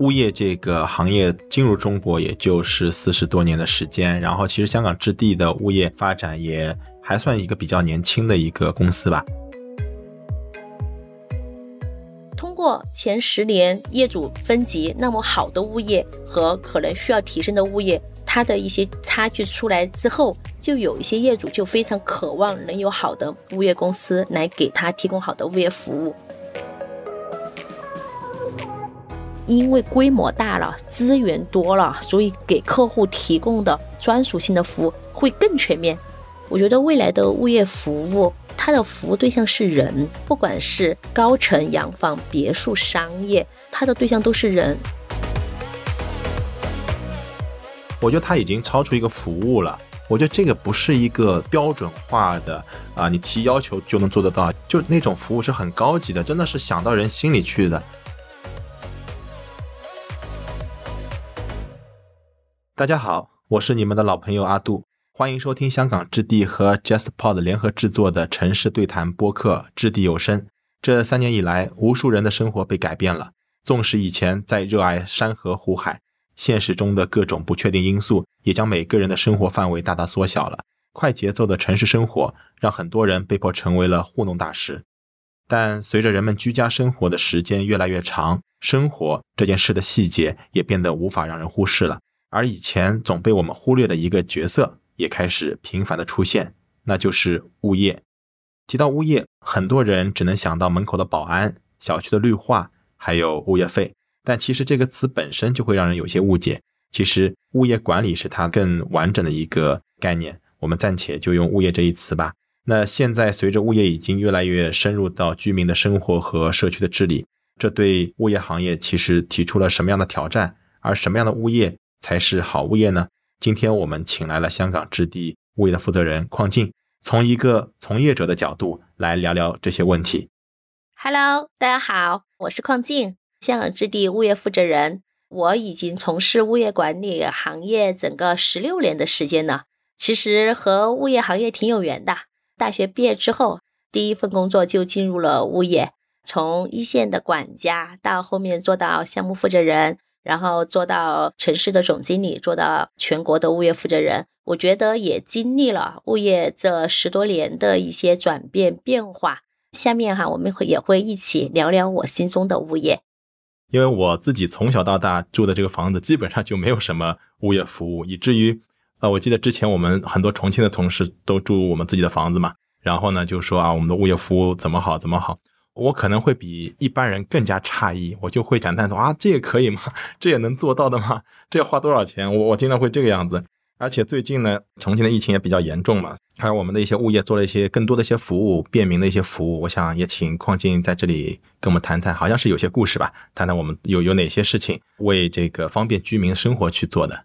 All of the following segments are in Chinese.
物业这个行业进入中国也就是四十多年的时间，然后其实香港置地的物业发展也还算一个比较年轻的一个公司吧。通过前十年业主分级，那么好的物业和可能需要提升的物业，它的一些差距出来之后，就有一些业主就非常渴望能有好的物业公司来给他提供好的物业服务。因为规模大了，资源多了，所以给客户提供的专属性的服务会更全面。我觉得未来的物业服务，它的服务对象是人，不管是高层洋房、别墅、商业，它的对象都是人。我觉得它已经超出一个服务了。我觉得这个不是一个标准化的啊，你提要求就能做得到，就那种服务是很高级的，真的是想到人心里去的。大家好，我是你们的老朋友阿杜，欢迎收听香港置地和 JustPod 联合制作的城市对谈播客《置地有声》。这三年以来，无数人的生活被改变了。纵使以前在热爱山河湖海，现实中的各种不确定因素也将每个人的生活范围大大缩小了。快节奏的城市生活让很多人被迫成为了糊弄大师。但随着人们居家生活的时间越来越长，生活这件事的细节也变得无法让人忽视了。而以前总被我们忽略的一个角色，也开始频繁的出现，那就是物业。提到物业，很多人只能想到门口的保安、小区的绿化，还有物业费。但其实这个词本身就会让人有些误解。其实物业管理是它更完整的一个概念。我们暂且就用物业这一词吧。那现在随着物业已经越来越深入到居民的生活和社区的治理，这对物业行业其实提出了什么样的挑战？而什么样的物业？才是好物业呢？今天我们请来了香港置地物业的负责人邝静，从一个从业者的角度来聊聊这些问题。Hello，大家好，我是邝静，香港置地物业负责人。我已经从事物业管理行业整个十六年的时间了。其实和物业行业挺有缘的。大学毕业之后，第一份工作就进入了物业，从一线的管家到后面做到项目负责人。然后做到城市的总经理，做到全国的物业负责人，我觉得也经历了物业这十多年的一些转变变化。下面哈，我们会也会一起聊聊我心中的物业。因为我自己从小到大住的这个房子，基本上就没有什么物业服务，以至于，呃，我记得之前我们很多重庆的同事都住我们自己的房子嘛，然后呢就说啊，我们的物业服务怎么好怎么好。我可能会比一般人更加诧异，我就会感叹说啊，这也可以吗？这也能做到的吗？这要花多少钱？我我经常会这个样子。而且最近呢，重庆的疫情也比较严重嘛，还有我们的一些物业做了一些更多的一些服务，便民的一些服务。我想也请邝静在这里跟我们谈谈，好像是有些故事吧，谈谈我们有有哪些事情为这个方便居民生活去做的。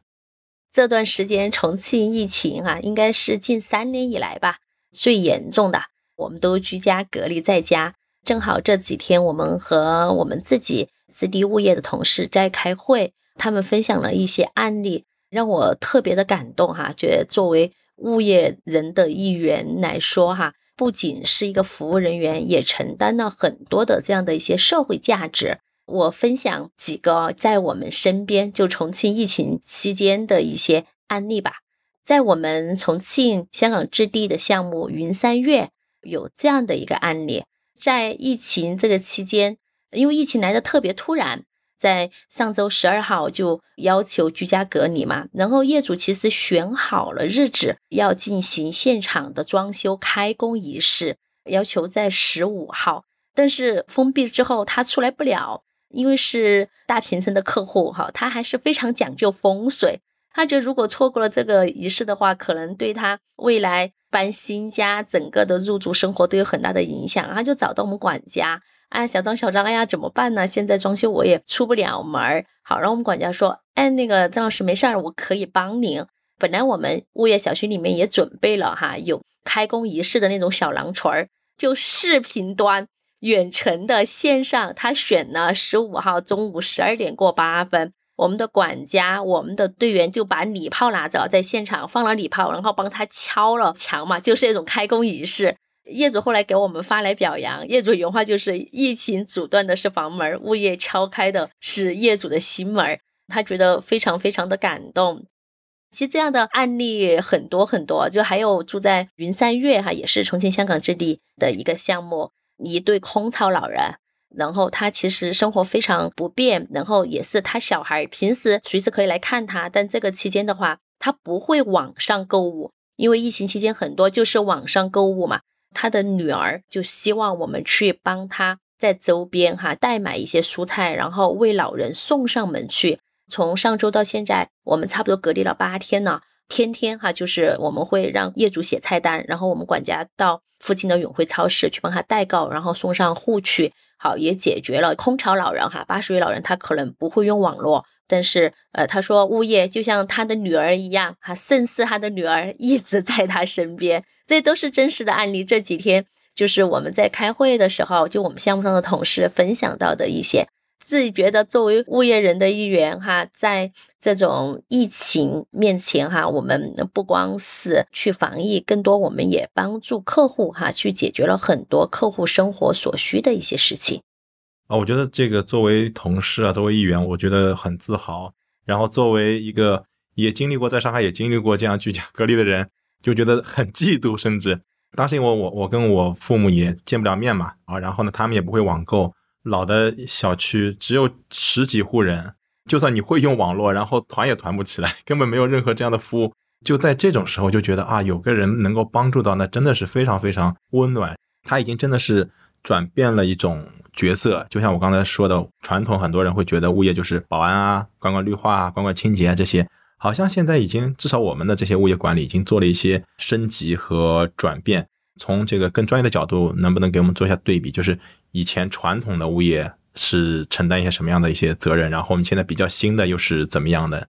这段时间重庆疫情啊，应该是近三年以来吧最严重的，我们都居家隔离在家。正好这几天，我们和我们自己置地物业的同事在开会，他们分享了一些案例，让我特别的感动哈。觉得作为物业人的一员来说哈，不仅是一个服务人员，也承担了很多的这样的一些社会价值。我分享几个在我们身边就重庆疫情期间的一些案例吧。在我们重庆香港置地的项目云三月有这样的一个案例。在疫情这个期间，因为疫情来的特别突然，在上周十二号就要求居家隔离嘛，然后业主其实选好了日子要进行现场的装修开工仪式，要求在十五号，但是封闭之后他出来不了，因为是大平层的客户哈，他还是非常讲究风水，他觉得如果错过了这个仪式的话，可能对他未来。搬新家，整个的入住生活都有很大的影响，他就找到我们管家，哎，小张，小张，哎呀，怎么办呢？现在装修我也出不了门儿。好，然后我们管家说，哎，那个张老师没事儿，我可以帮您。本来我们物业小区里面也准备了哈，有开工仪式的那种小狼锤儿，就视频端、远程的线上，他选了十五号中午十二点过八分。我们的管家，我们的队员就把礼炮拿着，在现场放了礼炮，然后帮他敲了墙嘛，就是那种开工仪式。业主后来给我们发来表扬，业主原话就是：“疫情阻断的是房门，物业敲开的是业主的心门。”他觉得非常非常的感动。其实这样的案例很多很多，就还有住在云山月哈，也是重庆香港置地的一个项目，一对空巢老人，然后他其实生活非常不便，然后也是他小孩平时随时可以来看他，但这个期间的话，他不会网上购物，因为疫情期间很多就是网上购物嘛。他的女儿就希望我们去帮他在周边哈代买一些蔬菜，然后为老人送上门去。从上周到现在，我们差不多隔离了八天呢。天天哈，就是我们会让业主写菜单，然后我们管家到附近的永辉超市去帮他代购，然后送上户去。好，也解决了空巢老人哈，八十岁老人他可能不会用网络，但是呃，他说物业就像他的女儿一样哈，甚似他的女儿一直在他身边，这都是真实的案例。这几天就是我们在开会的时候，就我们项目上的同事分享到的一些。自己觉得作为物业人的一员哈，在这种疫情面前哈，我们不光是去防疫，更多我们也帮助客户哈，去解决了很多客户生活所需的一些事情。啊，我觉得这个作为同事啊，作为议员，我觉得很自豪。然后作为一个也经历过在上海也经历过这样居家隔离的人，就觉得很嫉妒。甚至当时因为我我跟我父母也见不了面嘛，啊，然后呢，他们也不会网购。老的小区只有十几户人，就算你会用网络，然后团也团不起来，根本没有任何这样的服务。就在这种时候，就觉得啊，有个人能够帮助到，那真的是非常非常温暖。他已经真的是转变了一种角色，就像我刚才说的，传统很多人会觉得物业就是保安啊，管管绿化啊，管管清洁啊这些，好像现在已经至少我们的这些物业管理已经做了一些升级和转变。从这个更专业的角度，能不能给我们做一下对比？就是以前传统的物业是承担一些什么样的一些责任，然后我们现在比较新的又是怎么样的？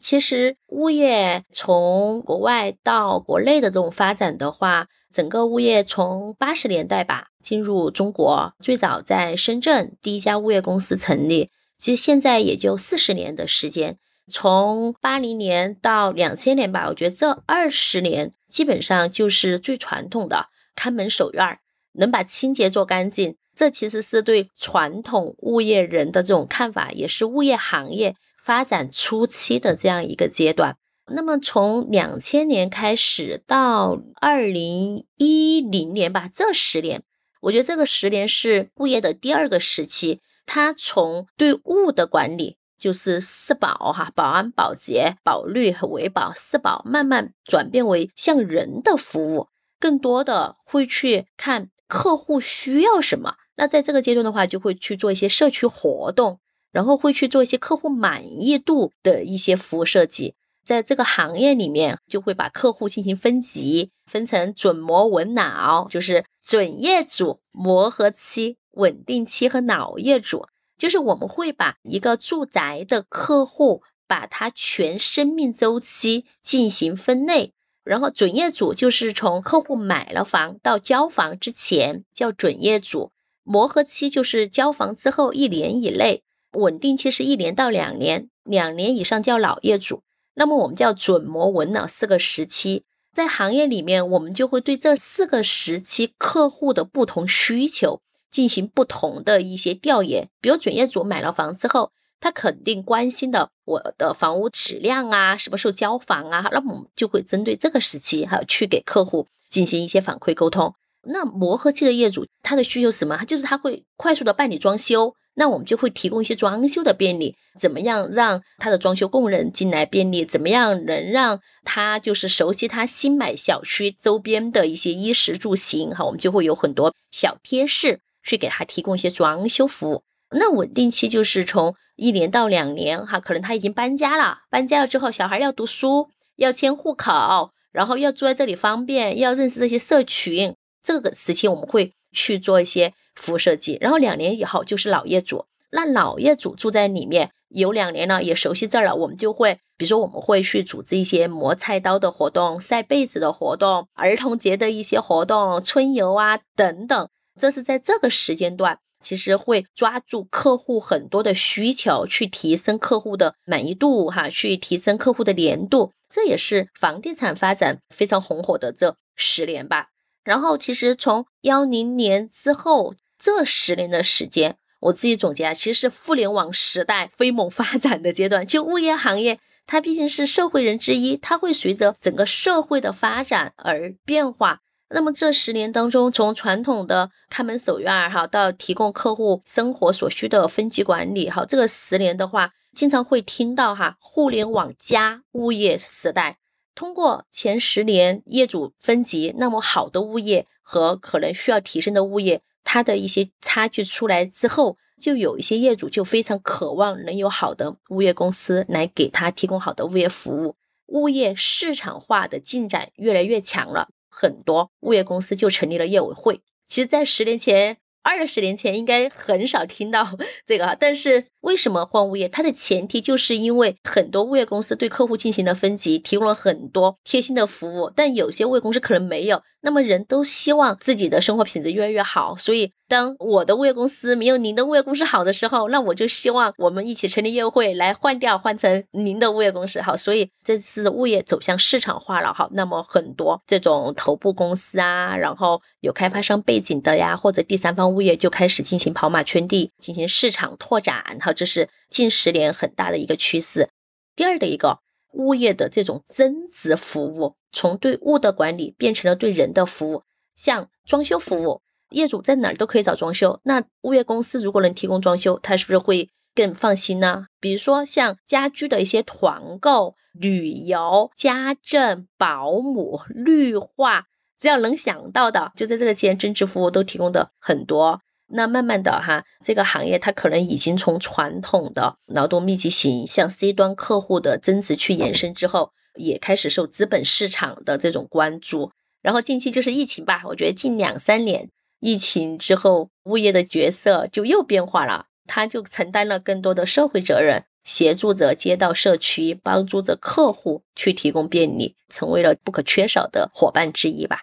其实物业从国外到国内的这种发展的话，整个物业从八十年代吧进入中国，最早在深圳第一家物业公司成立，其实现在也就四十年的时间。从八零年到两千年吧，我觉得这二十年基本上就是最传统的看门守院儿，能把清洁做干净。这其实是对传统物业人的这种看法，也是物业行业发展初期的这样一个阶段。那么从两千年开始到二零一零年吧，这十年，我觉得这个十年是物业的第二个时期，它从对物的管理。就是四保哈，保安、保洁、保绿和维保四保，慢慢转变为向人的服务，更多的会去看客户需要什么。那在这个阶段的话，就会去做一些社区活动，然后会去做一些客户满意度的一些服务设计。在这个行业里面，就会把客户进行分级，分成准磨稳脑，就是准业主、磨合期、稳定期和老业主。就是我们会把一个住宅的客户，把他全生命周期进行分类，然后准业主就是从客户买了房到交房之前叫准业主，磨合期就是交房之后一年以内，稳定期是一年到两年，两年以上叫老业主。那么我们叫准磨稳老四个时期，在行业里面，我们就会对这四个时期客户的不同需求。进行不同的一些调研，比如准业主买了房之后，他肯定关心的我的房屋质量啊，什么时候交房啊，那么我们就会针对这个时期哈，去给客户进行一些反馈沟通。那磨合期的业主，他的需求是什么？他就是他会快速的办理装修，那我们就会提供一些装修的便利，怎么样让他的装修工人进来便利？怎么样能让他就是熟悉他新买小区周边的一些衣食住行？哈，我们就会有很多小贴士。去给他提供一些装修服务，那稳定期就是从一年到两年哈，可能他已经搬家了，搬家了之后，小孩要读书，要迁户口，然后要住在这里方便，要认识这些社群，这个时期我们会去做一些服务设计。然后两年以后就是老业主，那老业主住在里面有两年了，也熟悉这儿了，我们就会，比如说我们会去组织一些磨菜刀的活动、晒被子的活动、儿童节的一些活动、春游啊等等。这是在这个时间段，其实会抓住客户很多的需求，去提升客户的满意度，哈，去提升客户的粘度。这也是房地产发展非常红火的这十年吧。然后其实从幺零年之后这十年的时间，我自己总结啊，其实互联网时代飞猛发展的阶段。就物业行业，它毕竟是社会人之一，它会随着整个社会的发展而变化。那么这十年当中，从传统的看门守院哈，到提供客户生活所需的分级管理哈，这个十年的话，经常会听到哈，互联网加物业时代。通过前十年业主分级，那么好的物业和可能需要提升的物业，它的一些差距出来之后，就有一些业主就非常渴望能有好的物业公司来给他提供好的物业服务，物业市场化的进展越来越强了。很多物业公司就成立了业委会。其实，在十年前、二十年前，应该很少听到 这个。但是，为什么换物业？它的前提就是因为很多物业公司对客户进行了分级，提供了很多贴心的服务，但有些物业公司可能没有。那么，人都希望自己的生活品质越来越好，所以。当我的物业公司没有您的物业公司好的时候，那我就希望我们一起成立业委会来换掉，换成您的物业公司好。所以这次物业走向市场化了哈。那么很多这种头部公司啊，然后有开发商背景的呀，或者第三方物业就开始进行跑马圈地，进行市场拓展哈。这是近十年很大的一个趋势。第二的一个物业的这种增值服务，从对物的管理变成了对人的服务，像装修服务。业主在哪儿都可以找装修，那物业公司如果能提供装修，他是不是会更放心呢？比如说像家居的一些团购、旅游、家政、保姆、绿化，只要能想到的，就在这个期间增值服务都提供的很多。那慢慢的哈，这个行业它可能已经从传统的劳动密集型向 C 端客户的增值去延伸之后，也开始受资本市场的这种关注。然后近期就是疫情吧，我觉得近两三年。疫情之后，物业的角色就又变化了，他就承担了更多的社会责任，协助着街道社区，帮助着客户去提供便利，成为了不可缺少的伙伴之一吧。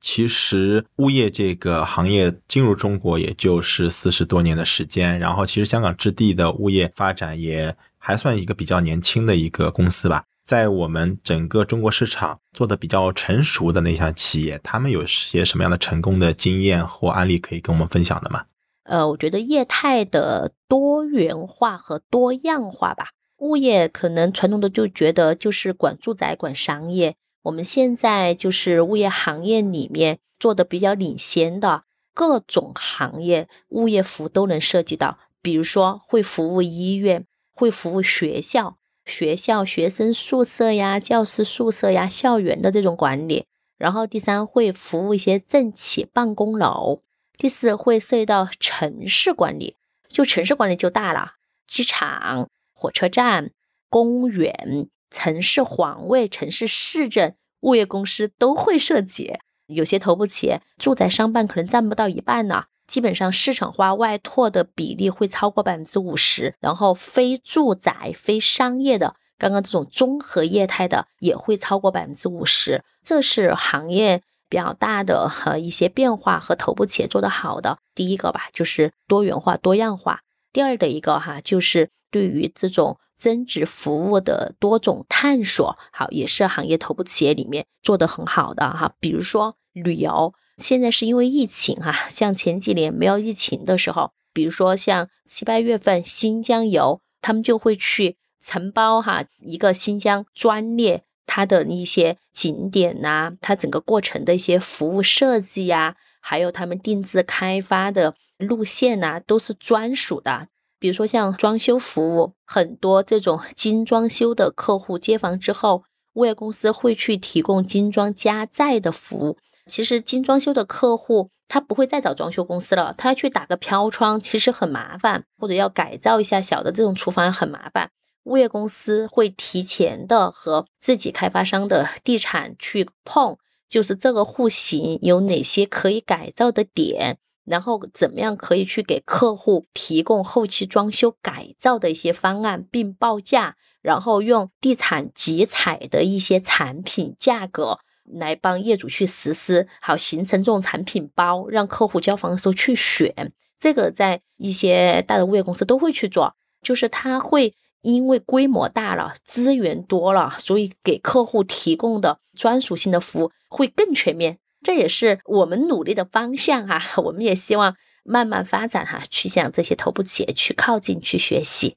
其实，物业这个行业进入中国也就是四十多年的时间，然后其实香港置地的物业发展也还算一个比较年轻的一个公司吧。在我们整个中国市场做的比较成熟的那项企业，他们有些什么样的成功的经验或案例可以跟我们分享的吗？呃，我觉得业态的多元化和多样化吧。物业可能传统的就觉得就是管住宅、管商业。我们现在就是物业行业里面做的比较领先的各种行业，物业服务都能涉及到。比如说会服务医院，会服务学校。学校学生宿舍呀、教师宿舍呀、校园的这种管理，然后第三会服务一些政企办公楼，第四会涉及到城市管理，就城市管理就大了，机场、火车站、公园、城市环卫、城市市政，物业公司都会涉及，有些头部企业住宅商办可能占不到一半呢。基本上市场化外拓的比例会超过百分之五十，然后非住宅、非商业的，刚刚这种综合业态的也会超过百分之五十。这是行业比较大的和一些变化和头部企业做得好的第一个吧，就是多元化、多样化。第二的一个哈，就是对于这种增值服务的多种探索，好，也是行业头部企业里面做得很好的哈。比如说旅游。现在是因为疫情哈，像前几年没有疫情的时候，比如说像七八月份新疆游，他们就会去承包哈一个新疆专列，它的一些景点呐，它整个过程的一些服务设计呀，还有他们定制开发的路线呐，都是专属的。比如说像装修服务，很多这种 精装修的客户接房之后，物业公司会去提供精装加载的服务。其实精装修的客户，他不会再找装修公司了，他要去打个飘窗，其实很麻烦，或者要改造一下小的这种厨房很麻烦。物业公司会提前的和自己开发商的地产去碰，就是这个户型有哪些可以改造的点，然后怎么样可以去给客户提供后期装修改造的一些方案，并报价，然后用地产集采的一些产品价格。来帮业主去实施，好形成这种产品包，让客户交房的时候去选。这个在一些大的物业公司都会去做，就是他会因为规模大了，资源多了，所以给客户提供的专属性的服务会更全面。这也是我们努力的方向哈。我们也希望慢慢发展哈，去向这些头部企业去靠近去学习。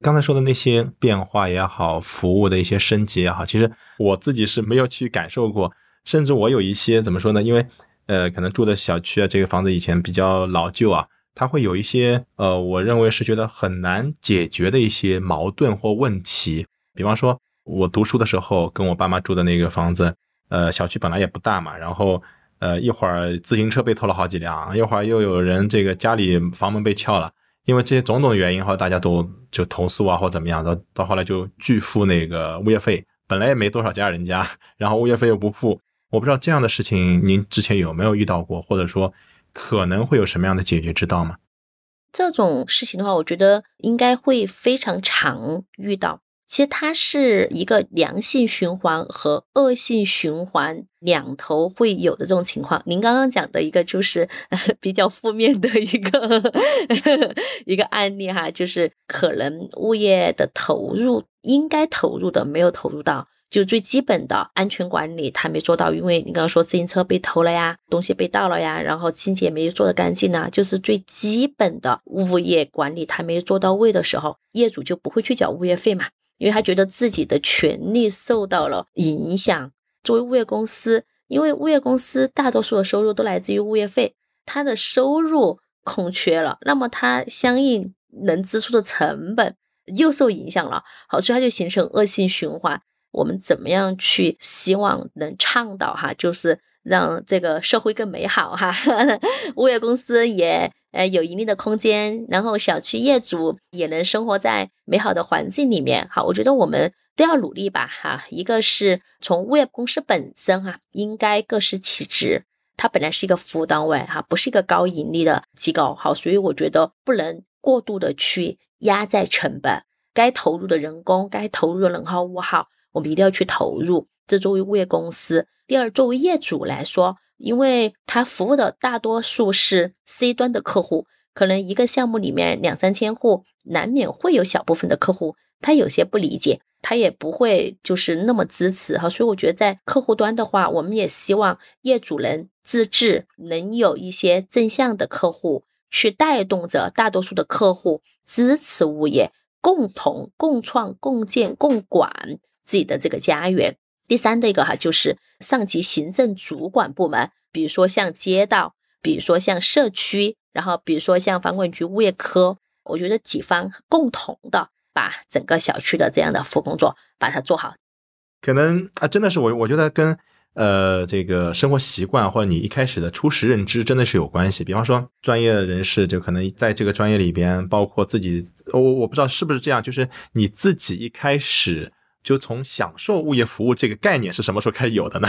刚才说的那些变化也好，服务的一些升级也好，其实我自己是没有去感受过，甚至我有一些怎么说呢？因为呃，可能住的小区啊，这个房子以前比较老旧啊，它会有一些呃，我认为是觉得很难解决的一些矛盾或问题。比方说，我读书的时候跟我爸妈住的那个房子，呃，小区本来也不大嘛，然后呃，一会儿自行车被偷了好几辆，一会儿又有人这个家里房门被撬了。因为这些种种原因，后来大家都就投诉啊，或怎么样，到到后来就拒付那个物业费，本来也没多少家人家，然后物业费又不付，我不知道这样的事情您之前有没有遇到过，或者说可能会有什么样的解决之道吗？这种事情的话，我觉得应该会非常常遇到。其实它是一个良性循环和恶性循环两头会有的这种情况。您刚刚讲的一个就是 比较负面的一个 一个案例哈，就是可能物业的投入应该投入的没有投入到，就最基本的安全管理他没做到，因为你刚刚说自行车被偷了呀，东西被盗了呀，然后清洁没做得干净啊，就是最基本的物业管理他没做到位的时候，业主就不会去缴物业费嘛。因为他觉得自己的权利受到了影响。作为物业公司，因为物业公司大多数的收入都来自于物业费，他的收入空缺了，那么他相应能支出的成本又受影响了。好，所以它就形成恶性循环。我们怎么样去希望能倡导哈，就是让这个社会更美好哈，物业公司也。呃，有盈利的空间，然后小区业主也能生活在美好的环境里面。好，我觉得我们都要努力吧。哈，一个是从物业公司本身哈，应该各司其职，它本来是一个服务单位哈，不是一个高盈利的机构。好，所以我觉得不能过度的去压在成本，该投入的人工，该投入的能耗物耗，我们一定要去投入。这作为物业公司，第二，作为业主来说。因为他服务的大多数是 C 端的客户，可能一个项目里面两三千户，难免会有小部分的客户，他有些不理解，他也不会就是那么支持哈。所以我觉得在客户端的话，我们也希望业主能自治，能有一些正向的客户去带动着大多数的客户支持物业，共同共创、共建、共管自己的这个家园。第三的一个哈，就是上级行政主管部门，比如说像街道，比如说像社区，然后比如说像房管局物业科，我觉得几方共同的把整个小区的这样的服务工作把它做好。可能啊，真的是我我觉得跟呃这个生活习惯或者你一开始的初始认知真的是有关系。比方说专业人士就可能在这个专业里边，包括自己，我我不知道是不是这样，就是你自己一开始。就从享受物业服务这个概念是什么时候开始有的呢？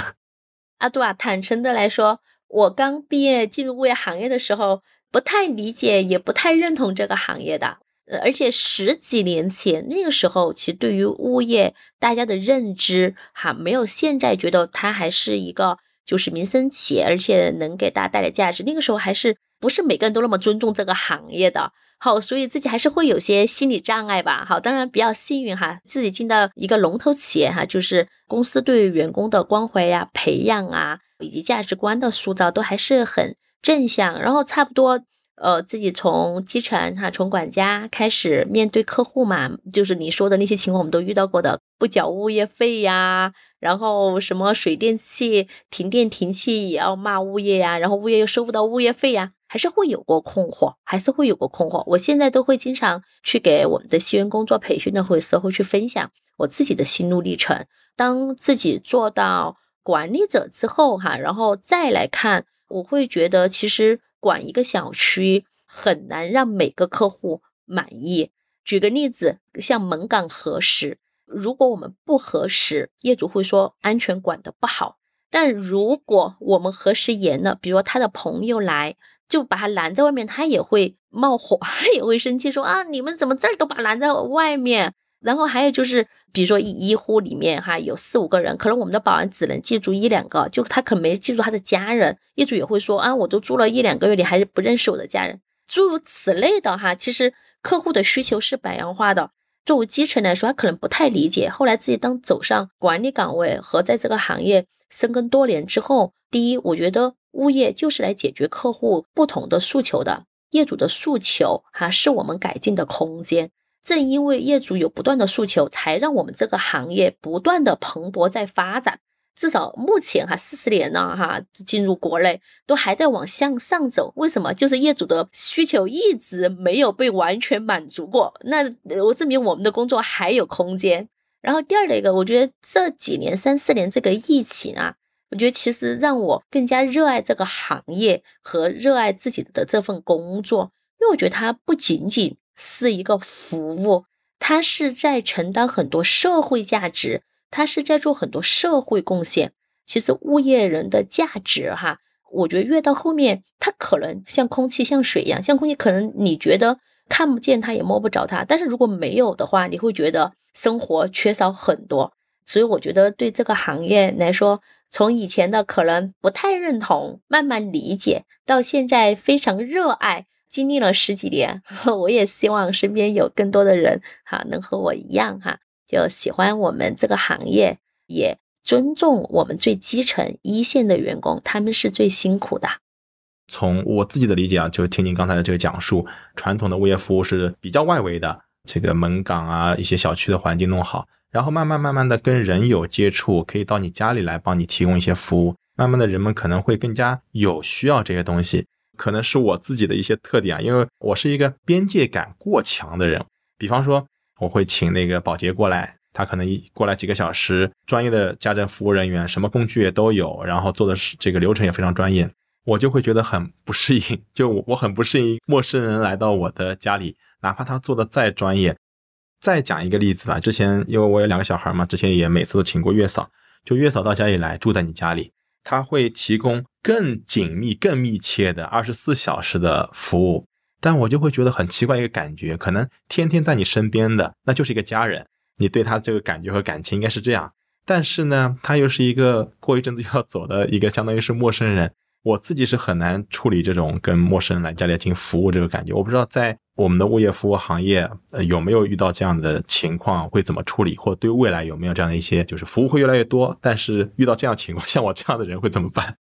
阿杜啊，坦诚的来说，我刚毕业进入物业行业的时候，不太理解，也不太认同这个行业的。而且十几年前那个时候，其实对于物业大家的认知哈，没有现在觉得它还是一个就是民生企业，而且能给大家带来价值。那个时候还是不是每个人都那么尊重这个行业的。好，所以自己还是会有些心理障碍吧。好，当然比较幸运哈，自己进到一个龙头企业哈，就是公司对员工的关怀呀、培养啊，以及价值观的塑造都还是很正向。然后差不多，呃，自己从基层哈，从管家开始面对客户嘛，就是你说的那些情况，我们都遇到过的，不缴物业费呀，然后什么水电气停电停气也要骂物业呀，然后物业又收不到物业费呀。还是会有过困惑，还是会有过困惑。我现在都会经常去给我们的新员工做培训的会时候，去分享我自己的心路历程。当自己做到管理者之后，哈，然后再来看，我会觉得其实管一个小区很难让每个客户满意。举个例子，像门岗核实，如果我们不核实，业主会说安全管的不好。但如果我们核实严了，比如说他的朋友来。就把他拦在外面，他也会冒火，他也会生气，说啊，你们怎么这儿都把拦在外面？然后还有就是，比如说一一户里面哈有四五个人，可能我们的保安只能记住一两个，就他可能没记住他的家人，业主也会说啊，我都住了一两个月，你还是不认识我的家人，诸如此类的哈。其实客户的需求是百样化的，作为基层来说，他可能不太理解。后来自己当走上管理岗位和在这个行业深耕多年之后，第一，我觉得物业就是来解决客户不同的诉求的，业主的诉求哈是我们改进的空间。正因为业主有不断的诉求，才让我们这个行业不断的蓬勃在发展。至少目前哈四十年了哈，进入国内都还在往向上走。为什么？就是业主的需求一直没有被完全满足过。那我证明我们的工作还有空间。然后第二的一个，我觉得这几年三四年这个疫情啊，我觉得其实让我更加热爱这个行业和热爱自己的这份工作，因为我觉得它不仅仅是一个服务，它是在承担很多社会价值。他是在做很多社会贡献。其实物业人的价值，哈，我觉得越到后面，他可能像空气、像水一样，像空气，可能你觉得看不见它，也摸不着它。但是如果没有的话，你会觉得生活缺少很多。所以我觉得对这个行业来说，从以前的可能不太认同，慢慢理解，到现在非常热爱，经历了十几年，我也希望身边有更多的人，哈，能和我一样，哈。就喜欢我们这个行业，也尊重我们最基层一线的员工，他们是最辛苦的。从我自己的理解啊，就听您刚才的这个讲述，传统的物业服务是比较外围的，这个门岗啊，一些小区的环境弄好，然后慢慢慢慢的跟人有接触，可以到你家里来帮你提供一些服务，慢慢的人们可能会更加有需要这些东西，可能是我自己的一些特点啊，因为我是一个边界感过强的人，比方说。我会请那个保洁过来，他可能一过来几个小时，专业的家政服务人员，什么工具也都有，然后做的是这个流程也非常专业，我就会觉得很不适应，就我我很不适应陌生人来到我的家里，哪怕他做的再专业。再讲一个例子吧，之前因为我有两个小孩嘛，之前也每次都请过月嫂，就月嫂到家里来住在你家里，他会提供更紧密、更密切的二十四小时的服务。但我就会觉得很奇怪一个感觉，可能天天在你身边的那就是一个家人，你对他这个感觉和感情应该是这样。但是呢，他又是一个过一阵子要走的一个，相当于是陌生人。我自己是很难处理这种跟陌生人来家里进行服务这个感觉。我不知道在我们的物业服务行业，呃，有没有遇到这样的情况，会怎么处理，或对未来有没有这样的一些，就是服务会越来越多，但是遇到这样情况，像我这样的人会怎么办？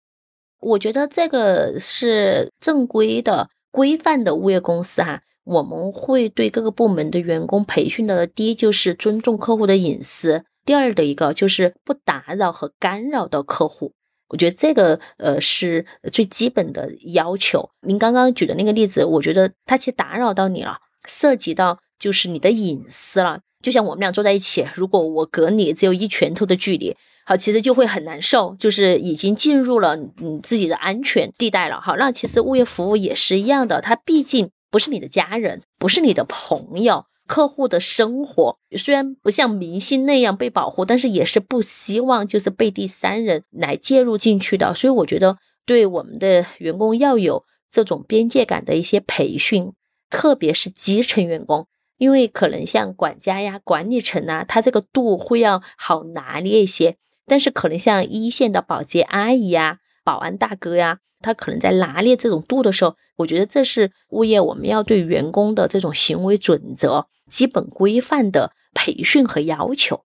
我觉得这个是正规的。规范的物业公司哈，我们会对各个部门的员工培训的，第一就是尊重客户的隐私，第二的一个就是不打扰和干扰到客户。我觉得这个呃是最基本的要求。您刚刚举的那个例子，我觉得他其实打扰到你了，涉及到就是你的隐私了。就像我们俩坐在一起，如果我隔你只有一拳头的距离。好，其实就会很难受，就是已经进入了你自己的安全地带了。好，那其实物业服务也是一样的，它毕竟不是你的家人，不是你的朋友，客户的生活虽然不像明星那样被保护，但是也是不希望就是被第三人来介入进去的。所以我觉得，对我们的员工要有这种边界感的一些培训，特别是基层员工，因为可能像管家呀、管理层啊，他这个度会要好拿捏一些。但是可能像一线的保洁阿姨呀、保安大哥呀，他可能在拿捏这种度的时候，我觉得这是物业我们要对员工的这种行为准则、基本规范的培训和要求。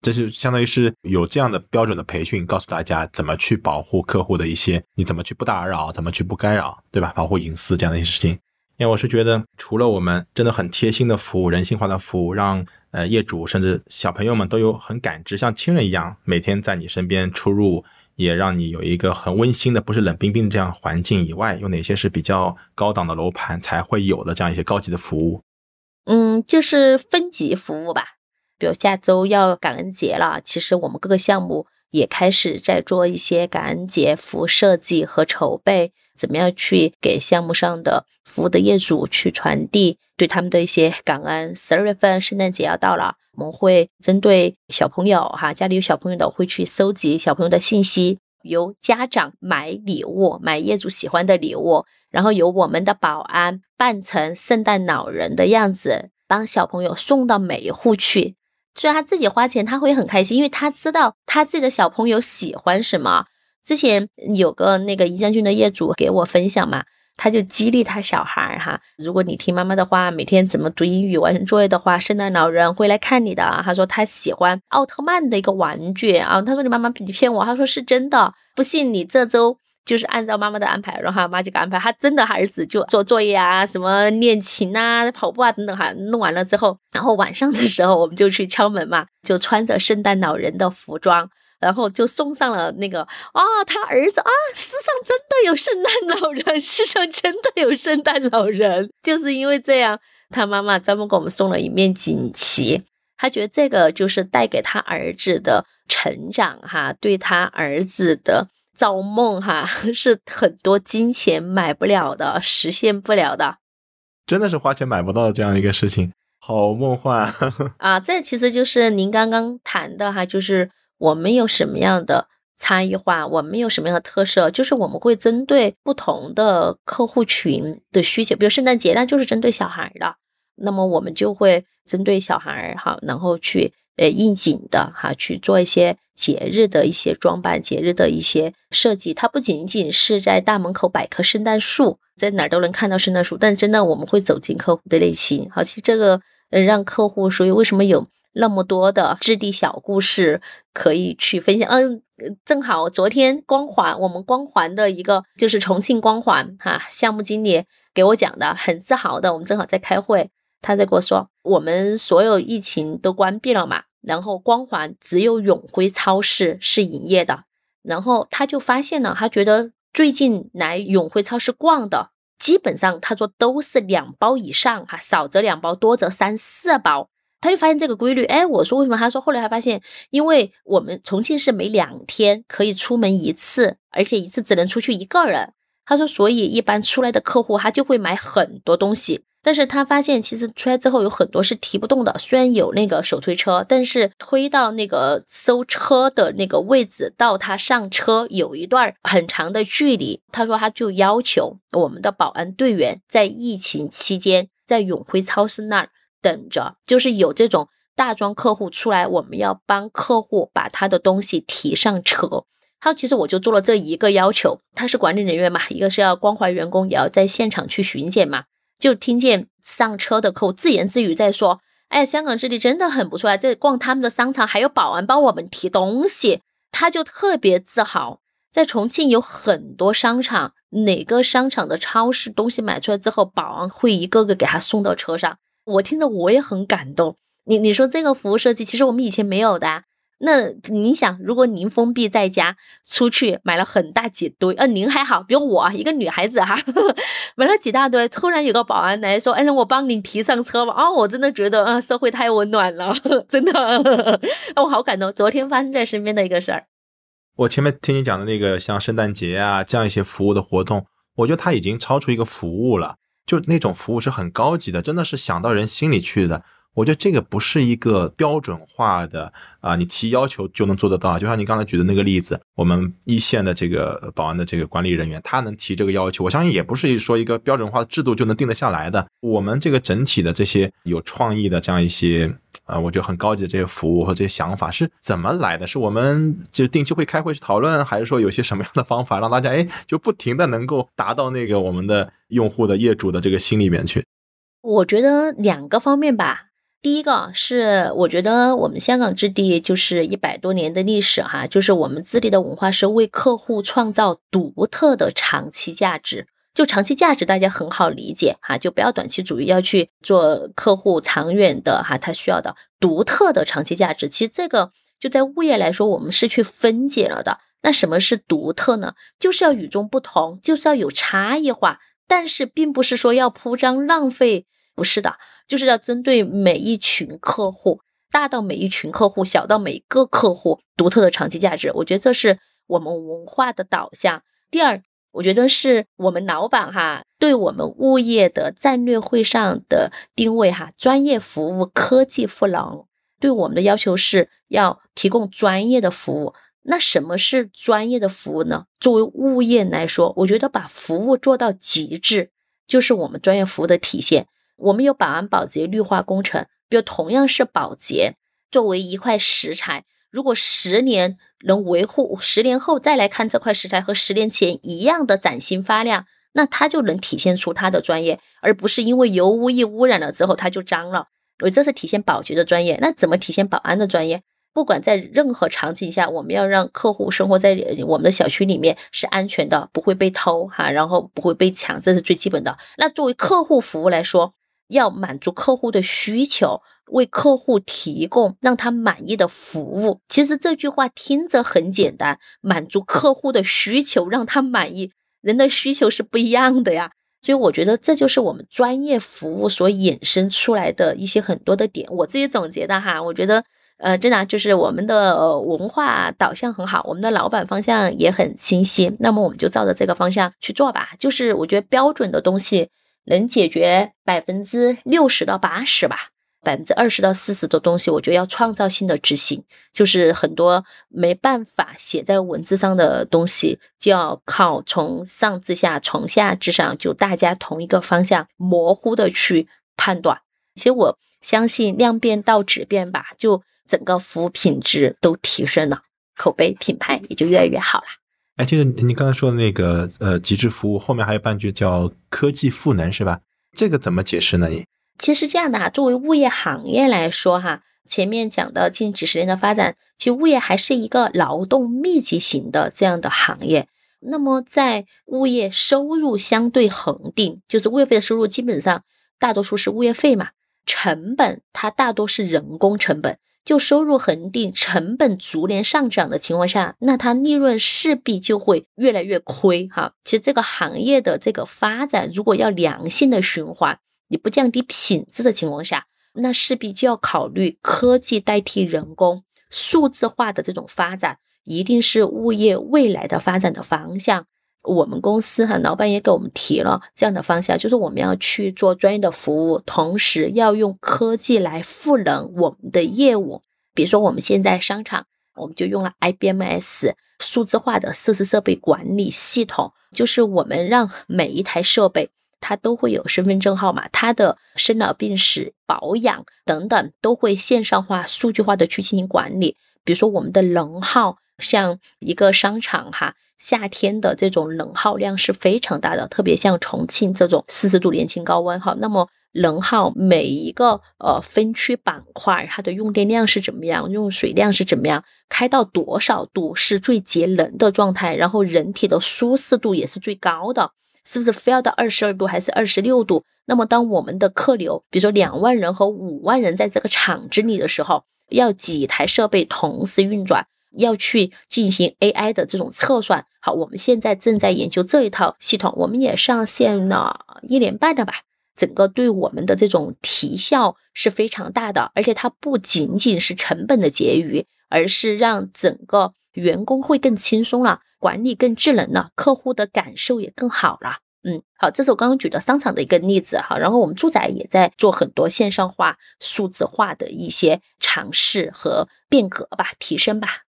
这是相当于是有这样的标准的培训，告诉大家怎么去保护客户的一些，你怎么去不打扰，怎么去不干扰，对吧？保护隐私这样的一些事情。因为我是觉得，除了我们真的很贴心的服务、人性化的服务，让呃，业主甚至小朋友们都有很感知，像亲人一样，每天在你身边出入，也让你有一个很温馨的，不是冷冰冰的这样环境以外，有哪些是比较高档的楼盘才会有的这样一些高级的服务？嗯，就是分级服务吧。比如下周要感恩节了，其实我们各个项目也开始在做一些感恩节服务设计和筹备。怎么样去给项目上的服务的业主去传递对他们的一些感恩？十二月份圣诞节要到了，我们会针对小朋友哈，家里有小朋友的会去收集小朋友的信息，由家长买礼物，买业主喜欢的礼物，然后由我们的保安扮成圣诞老人的样子，帮小朋友送到每一户去。虽然他自己花钱，他会很开心，因为他知道他自己的小朋友喜欢什么。之前有个那个宜江郡的业主给我分享嘛，他就激励他小孩儿哈，如果你听妈妈的话，每天怎么读英语、完成作业的话，圣诞老人会来看你的。他说他喜欢奥特曼的一个玩具啊，他说你妈妈你骗我，他说是真的，不信你这周就是按照妈妈的安排，然后妈就给安排，他真的儿子就做作业啊，什么练琴啊、跑步啊等等哈，弄完了之后，然后晚上的时候我们就去敲门嘛，就穿着圣诞老人的服装。然后就送上了那个啊，他儿子啊，世上真的有圣诞老人，世上真的有圣诞老人，就是因为这样，他妈妈专门给我们送了一面锦旗，他觉得这个就是带给他儿子的成长哈，对他儿子的造梦哈，是很多金钱买不了的，实现不了的，真的是花钱买不到的这样一个事情，好梦幻啊！这其实就是您刚刚谈的哈，就是。我们有什么样的差异化？我们有什么样的特色？就是我们会针对不同的客户群的需求，比如圣诞节，那就是针对小孩的，那么我们就会针对小孩儿哈，然后去呃应景的哈去做一些节日的一些装扮，节日的一些设计。它不仅仅是在大门口摆棵圣诞树，在哪儿都能看到圣诞树，但真的我们会走进客户的内心。好，其实这个呃让客户，所以为什么有？那么多的质地小故事可以去分享，嗯，正好昨天光环，我们光环的一个就是重庆光环哈项目经理给我讲的，很自豪的，我们正好在开会，他在跟我说，我们所有疫情都关闭了嘛，然后光环只有永辉超市是营业的，然后他就发现了，他觉得最近来永辉超市逛的，基本上他说都是两包以上哈，少则两包，多则三四包。他就发现这个规律，哎，我说为什么？他说后来他发现，因为我们重庆市每两天可以出门一次，而且一次只能出去一个人。他说，所以一般出来的客户他就会买很多东西。但是他发现，其实出来之后有很多是提不动的，虽然有那个手推车，但是推到那个收车的那个位置到他上车有一段很长的距离。他说，他就要求我们的保安队员在疫情期间在永辉超市那儿。等着，就是有这种大装客户出来，我们要帮客户把他的东西提上车。他其实我就做了这一个要求，他是管理人员嘛，一个是要关怀员工，也要在现场去巡检嘛。就听见上车的客户自言自语在说：“哎，香港这里真的很不错啊，这逛他们的商场还有保安帮我们提东西。”他就特别自豪，在重庆有很多商场，哪个商场的超市东西买出来之后，保安会一个个给他送到车上。我听着我也很感动。你你说这个服务设计，其实我们以前没有的。那你想，如果您封闭在家，出去买了很大几堆，呃，您还好，比如我一个女孩子哈，买了几大堆，突然有个保安来说，哎，让我帮你提上车吧。啊，我真的觉得，啊，社会太温暖了，真的，我好感动。昨天发生在身边的一个事儿。我前面听你讲的那个，像圣诞节啊这样一些服务的活动，我觉得它已经超出一个服务了。就那种服务是很高级的，真的是想到人心里去的。我觉得这个不是一个标准化的啊，你提要求就能做得到。就像你刚才举的那个例子，我们一线的这个保安的这个管理人员，他能提这个要求，我相信也不是说一个标准化的制度就能定得下来的。我们这个整体的这些有创意的这样一些。啊，我觉得很高级的这些服务和这些想法是怎么来的？是我们就定期会开会去讨论，还是说有些什么样的方法让大家哎就不停的能够达到那个我们的用户的业主的这个心里面去？我觉得两个方面吧。第一个是我觉得我们香港置地就是一百多年的历史哈，就是我们置地的文化是为客户创造独特的长期价值。就长期价值，大家很好理解哈，就不要短期主义，要去做客户长远的哈，他需要的独特的长期价值。其实这个就在物业来说，我们是去分解了的。那什么是独特呢？就是要与众不同，就是要有差异化。但是并不是说要铺张浪费，不是的，就是要针对每一群客户，大到每一群客户，小到每个客户，独特的长期价值。我觉得这是我们文化的导向。第二。我觉得是我们老板哈，对我们物业的战略会上的定位哈，专业服务、科技赋能，对我们的要求是要提供专业的服务。那什么是专业的服务呢？作为物业来说，我觉得把服务做到极致，就是我们专业服务的体现。我们有保安、保洁、绿化工程，比如同样是保洁，作为一块石材。如果十年能维护，十年后再来看这块石材和十年前一样的崭新发亮，那它就能体现出它的专业，而不是因为油污一污染了之后它就脏了。我这是体现保洁的专业，那怎么体现保安的专业？不管在任何场景下，我们要让客户生活在我们的小区里面是安全的，不会被偷哈，然后不会被抢，这是最基本的。那作为客户服务来说，要满足客户的需求，为客户提供让他满意的服务。其实这句话听着很简单，满足客户的需求，让他满意，人的需求是不一样的呀。所以我觉得这就是我们专业服务所衍生出来的一些很多的点。我自己总结的哈，我觉得。呃，真的就是我们的文化导向很好，我们的老板方向也很清晰。那么我们就照着这个方向去做吧。就是我觉得标准的东西能解决百分之六十到八十吧，百分之二十到四十的东西，我觉得要创造性的执行。就是很多没办法写在文字上的东西，就要靠从上至下，从下至上，就大家同一个方向模糊的去判断。其实我相信量变到质变吧，就。整个服务品质都提升了，口碑品牌也就越来越好了。哎，就是你刚才说的那个呃极致服务，后面还有半句叫科技赋能，是吧？这个怎么解释呢？你其实这样的哈，作为物业行业来说哈，前面讲的近几十年的发展，其实物业还是一个劳动密集型的这样的行业。那么在物业收入相对恒定，就是物业费的收入基本上大多数是物业费嘛，成本它大多是人工成本。就收入恒定，成本逐年上涨的情况下，那它利润势必就会越来越亏哈。其实这个行业的这个发展，如果要良性的循环，你不降低品质的情况下，那势必就要考虑科技代替人工、数字化的这种发展，一定是物业未来的发展的方向。我们公司哈，老板也给我们提了这样的方向，就是我们要去做专业的服务，同时要用科技来赋能我们的业务。比如说，我们现在商场，我们就用了 IBMS 数字化的设施设备管理系统，就是我们让每一台设备它都会有身份证号码，它的生老病死、保养等等都会线上化、数据化的去进行管理。比如说，我们的能耗，像一个商场哈。夏天的这种能耗量是非常大的，特别像重庆这种四十度年轻高温哈，那么能耗每一个呃分区板块它的用电量是怎么样，用水量是怎么样，开到多少度是最节能的状态，然后人体的舒适度也是最高的，是不是非要到二十二度还是二十六度？那么当我们的客流，比如说两万人和五万人在这个厂子里的时候，要几台设备同时运转？要去进行 AI 的这种测算，好，我们现在正在研究这一套系统，我们也上线了一年半了吧，整个对我们的这种提效是非常大的，而且它不仅仅是成本的结余，而是让整个员工会更轻松了，管理更智能了，客户的感受也更好了。嗯，好，这是我刚刚举的商场的一个例子哈，然后我们住宅也在做很多线上化、数字化的一些尝试和变革吧，提升吧。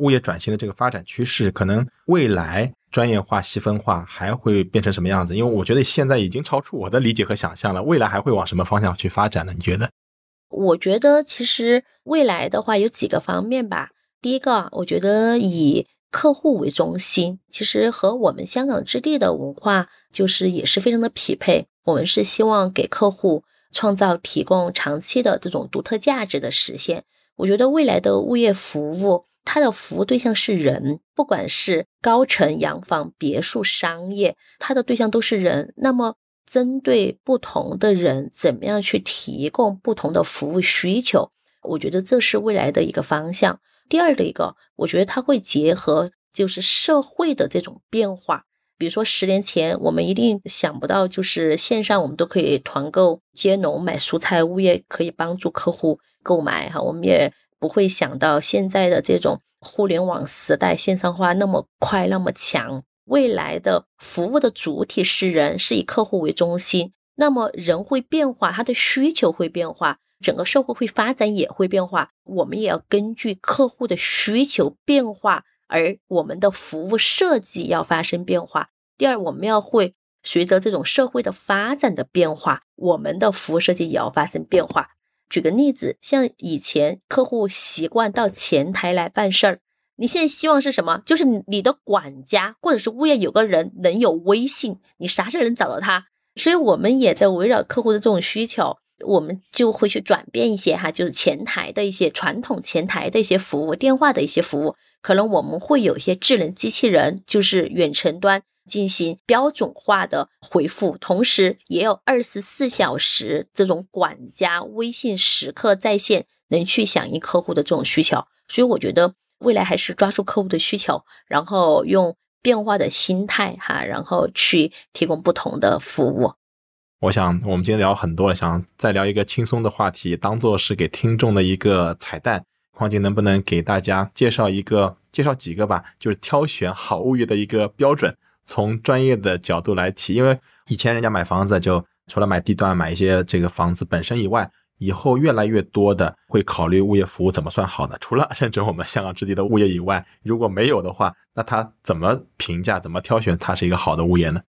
物业转型的这个发展趋势，可能未来专业化、细分化还会变成什么样子？因为我觉得现在已经超出我的理解和想象了。未来还会往什么方向去发展呢？你觉得？我觉得其实未来的话有几个方面吧。第一个，我觉得以客户为中心，其实和我们香港置地的文化就是也是非常的匹配。我们是希望给客户创造、提供长期的这种独特价值的实现。我觉得未来的物业服务。它的服务对象是人，不管是高层洋房、别墅、商业，它的对象都是人。那么，针对不同的人，怎么样去提供不同的服务需求？我觉得这是未来的一个方向。第二的一个，我觉得它会结合就是社会的这种变化。比如说，十年前我们一定想不到，就是线上我们都可以团购接农买蔬菜，物业可以帮助客户购买哈，我们也。不会想到现在的这种互联网时代，线上化那么快那么强，未来的服务的主体是人，是以客户为中心。那么人会变化，他的需求会变化，整个社会会发展也会变化。我们也要根据客户的需求变化，而我们的服务设计要发生变化。第二，我们要会随着这种社会的发展的变化，我们的服务设计也要发生变化。举个例子，像以前客户习惯到前台来办事儿，你现在希望是什么？就是你的管家或者是物业有个人能有微信，你啥事儿能找到他？所以我们也在围绕客户的这种需求，我们就会去转变一些哈，就是前台的一些传统前台的一些服务，电话的一些服务，可能我们会有一些智能机器人，就是远程端进行标准化的回复，同时也有二十四小时这种管家微信时刻在线，能去响应客户的这种需求。所以我觉得。未来还是抓住客户的需求，然后用变化的心态哈，然后去提供不同的服务。我想我们今天聊很多了，想再聊一个轻松的话题，当做是给听众的一个彩蛋。况且能不能给大家介绍一个，介绍几个吧？就是挑选好物业的一个标准，从专业的角度来提。因为以前人家买房子，就除了买地段、买一些这个房子本身以外。以后越来越多的会考虑物业服务怎么算好的，除了 认准我们香港置地的物业以外，如果没有的话，那他怎么评价、怎么挑选它是一个好的物业呢？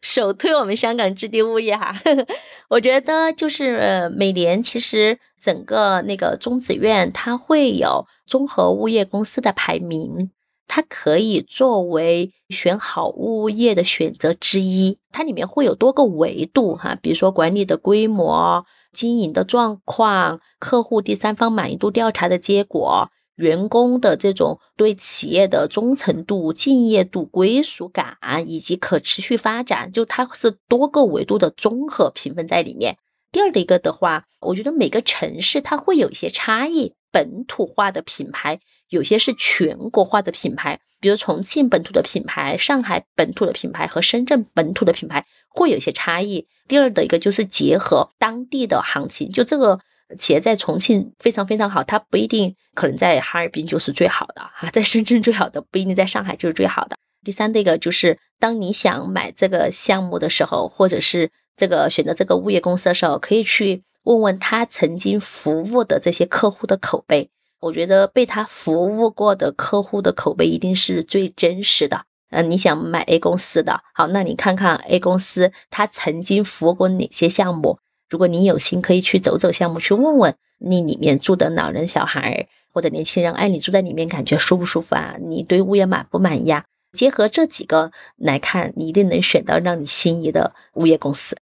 首推我们香港置地物业哈，我觉得就是每年其实整个那个中子院它会有综合物业公司的排名，它可以作为选好物业的选择之一，它里面会有多个维度哈，比如说管理的规模。经营的状况、客户第三方满意度调查的结果、员工的这种对企业的忠诚度、敬业度、归属感以及可持续发展，就它是多个维度的综合评分在里面。第二的一个的话，我觉得每个城市它会有一些差异，本土化的品牌有些是全国化的品牌。比如重庆本土的品牌、上海本土的品牌和深圳本土的品牌会有一些差异。第二的一个就是结合当地的行情，就这个企业在重庆非常非常好，它不一定可能在哈尔滨就是最好的哈，在深圳最好的不一定在上海就是最好的。第三的一个就是当你想买这个项目的时候，或者是这个选择这个物业公司的时候，可以去问问他曾经服务的这些客户的口碑。我觉得被他服务过的客户的口碑一定是最真实的。嗯，你想买 A 公司的，好，那你看看 A 公司他曾经服务过哪些项目？如果你有心，可以去走走项目，去问问你里面住的老人、小孩或者年轻人，哎，你住在里面感觉舒不舒服啊？你对物业满不满意啊？结合这几个来看，你一定能选到让你心仪的物业公司。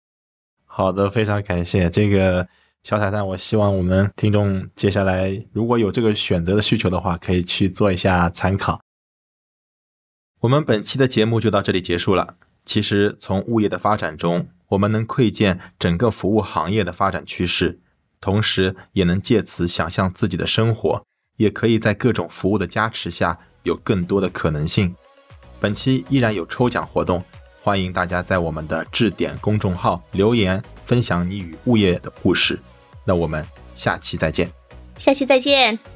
好的，非常感谢这个。小彩蛋，我希望我们听众接下来如果有这个选择的需求的话，可以去做一下参考。我们本期的节目就到这里结束了。其实从物业的发展中，我们能窥见整个服务行业的发展趋势，同时也能借此想象自己的生活，也可以在各种服务的加持下有更多的可能性。本期依然有抽奖活动，欢迎大家在我们的置点公众号留言分享你与物业的故事。那我们下期再见，下期再见。